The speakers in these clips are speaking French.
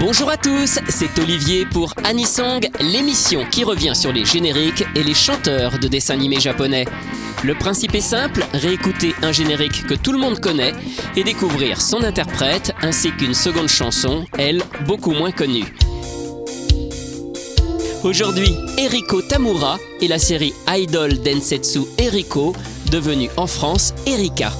Bonjour à tous, c'est Olivier pour Anisong, l'émission qui revient sur les génériques et les chanteurs de dessins animés japonais. Le principe est simple, réécouter un générique que tout le monde connaît et découvrir son interprète ainsi qu'une seconde chanson, elle, beaucoup moins connue. Aujourd'hui, Eriko Tamura et la série Idol Densetsu Eriko, devenue en France Erika.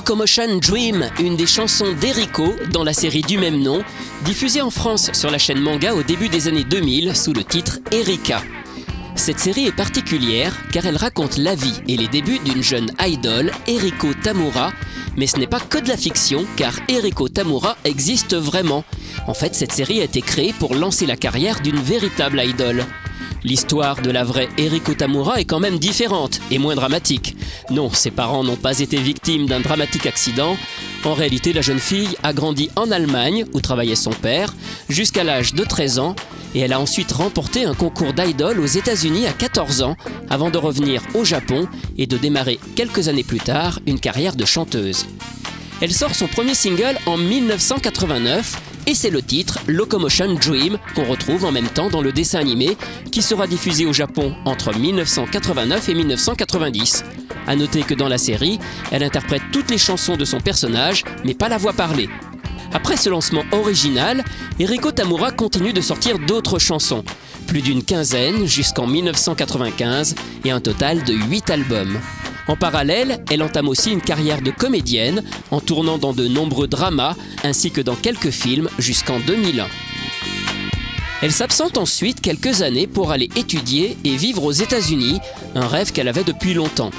Locomotion Dream, une des chansons d'Eriko dans la série du même nom, diffusée en France sur la chaîne manga au début des années 2000 sous le titre Erika. Cette série est particulière car elle raconte la vie et les débuts d'une jeune idole, Eriko Tamura, mais ce n'est pas que de la fiction car Eriko Tamura existe vraiment. En fait, cette série a été créée pour lancer la carrière d'une véritable idole. L'histoire de la vraie Eriko Tamura est quand même différente et moins dramatique. Non, ses parents n'ont pas été victimes d'un dramatique accident. En réalité, la jeune fille a grandi en Allemagne, où travaillait son père, jusqu'à l'âge de 13 ans, et elle a ensuite remporté un concours d'idol aux États-Unis à 14 ans, avant de revenir au Japon et de démarrer quelques années plus tard une carrière de chanteuse. Elle sort son premier single en 1989 et c'est le titre Locomotion Dream qu'on retrouve en même temps dans le dessin animé qui sera diffusé au Japon entre 1989 et 1990. A noter que dans la série, elle interprète toutes les chansons de son personnage, mais pas la voix parlée. Après ce lancement original, Eriko Tamura continue de sortir d'autres chansons, plus d'une quinzaine jusqu'en 1995 et un total de 8 albums. En parallèle, elle entame aussi une carrière de comédienne en tournant dans de nombreux dramas ainsi que dans quelques films jusqu'en 2001. Elle s'absente ensuite quelques années pour aller étudier et vivre aux États-Unis, un rêve qu'elle avait depuis longtemps.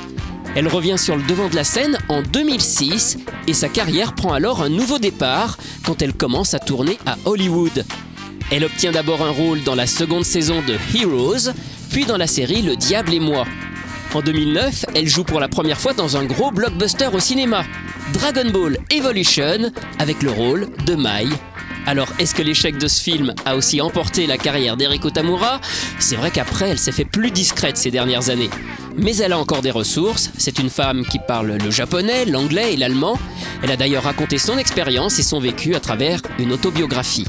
Elle revient sur le devant de la scène en 2006 et sa carrière prend alors un nouveau départ quand elle commence à tourner à Hollywood. Elle obtient d'abord un rôle dans la seconde saison de Heroes, puis dans la série Le Diable et moi. En 2009, elle joue pour la première fois dans un gros blockbuster au cinéma, Dragon Ball Evolution, avec le rôle de Mai. Alors, est-ce que l'échec de ce film a aussi emporté la carrière d'Eriko Tamura? C'est vrai qu'après, elle s'est fait plus discrète ces dernières années. Mais elle a encore des ressources. C'est une femme qui parle le japonais, l'anglais et l'allemand. Elle a d'ailleurs raconté son expérience et son vécu à travers une autobiographie.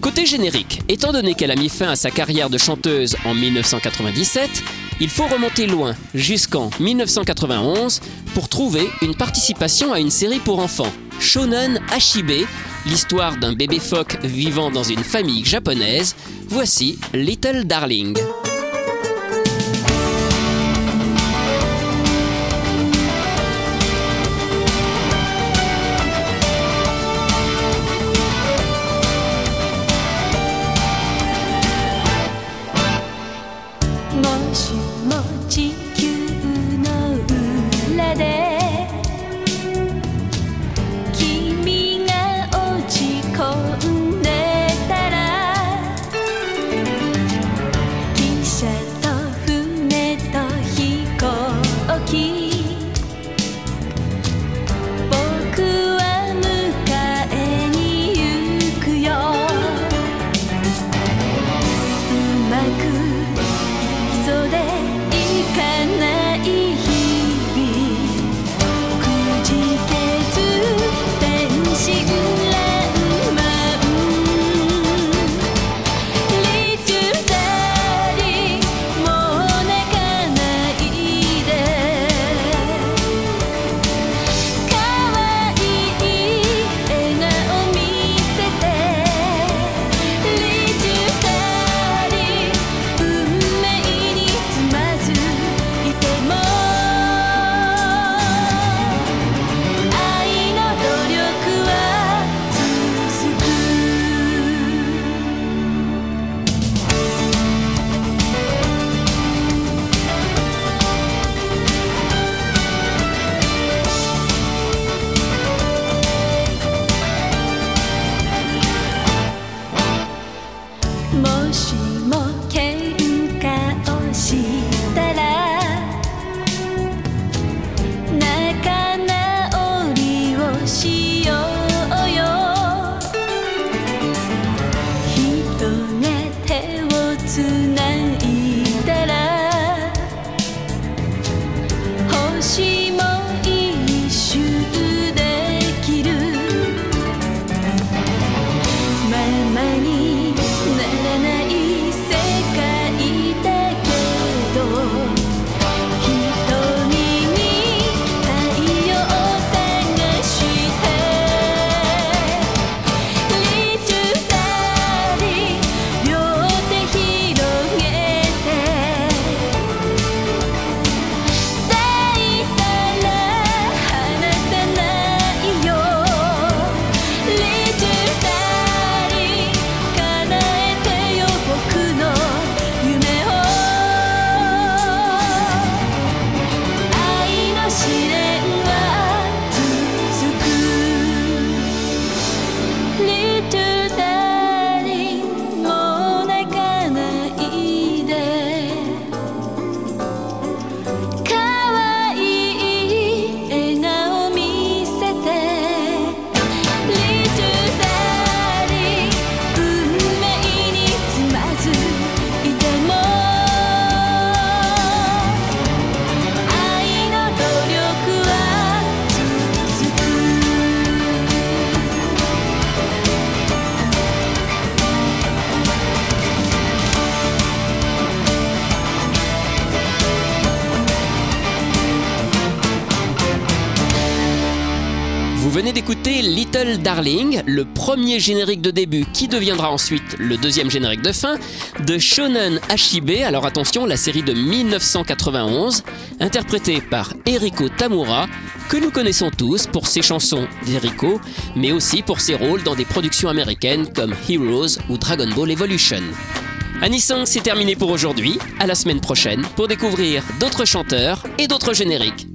Côté générique, étant donné qu'elle a mis fin à sa carrière de chanteuse en 1997, il faut remonter loin, jusqu'en 1991, pour trouver une participation à une série pour enfants, Shonen Hashibe, l'histoire d'un bébé phoque vivant dans une famille japonaise. Voici Little Darling. machine. Darling, le premier générique de début qui deviendra ensuite le deuxième générique de fin de Shonen Hashibe, alors attention, la série de 1991, interprétée par Eriko Tamura, que nous connaissons tous pour ses chansons d'Eriko, mais aussi pour ses rôles dans des productions américaines comme Heroes ou Dragon Ball Evolution. Anisong, c'est terminé pour aujourd'hui. À la semaine prochaine pour découvrir d'autres chanteurs et d'autres génériques.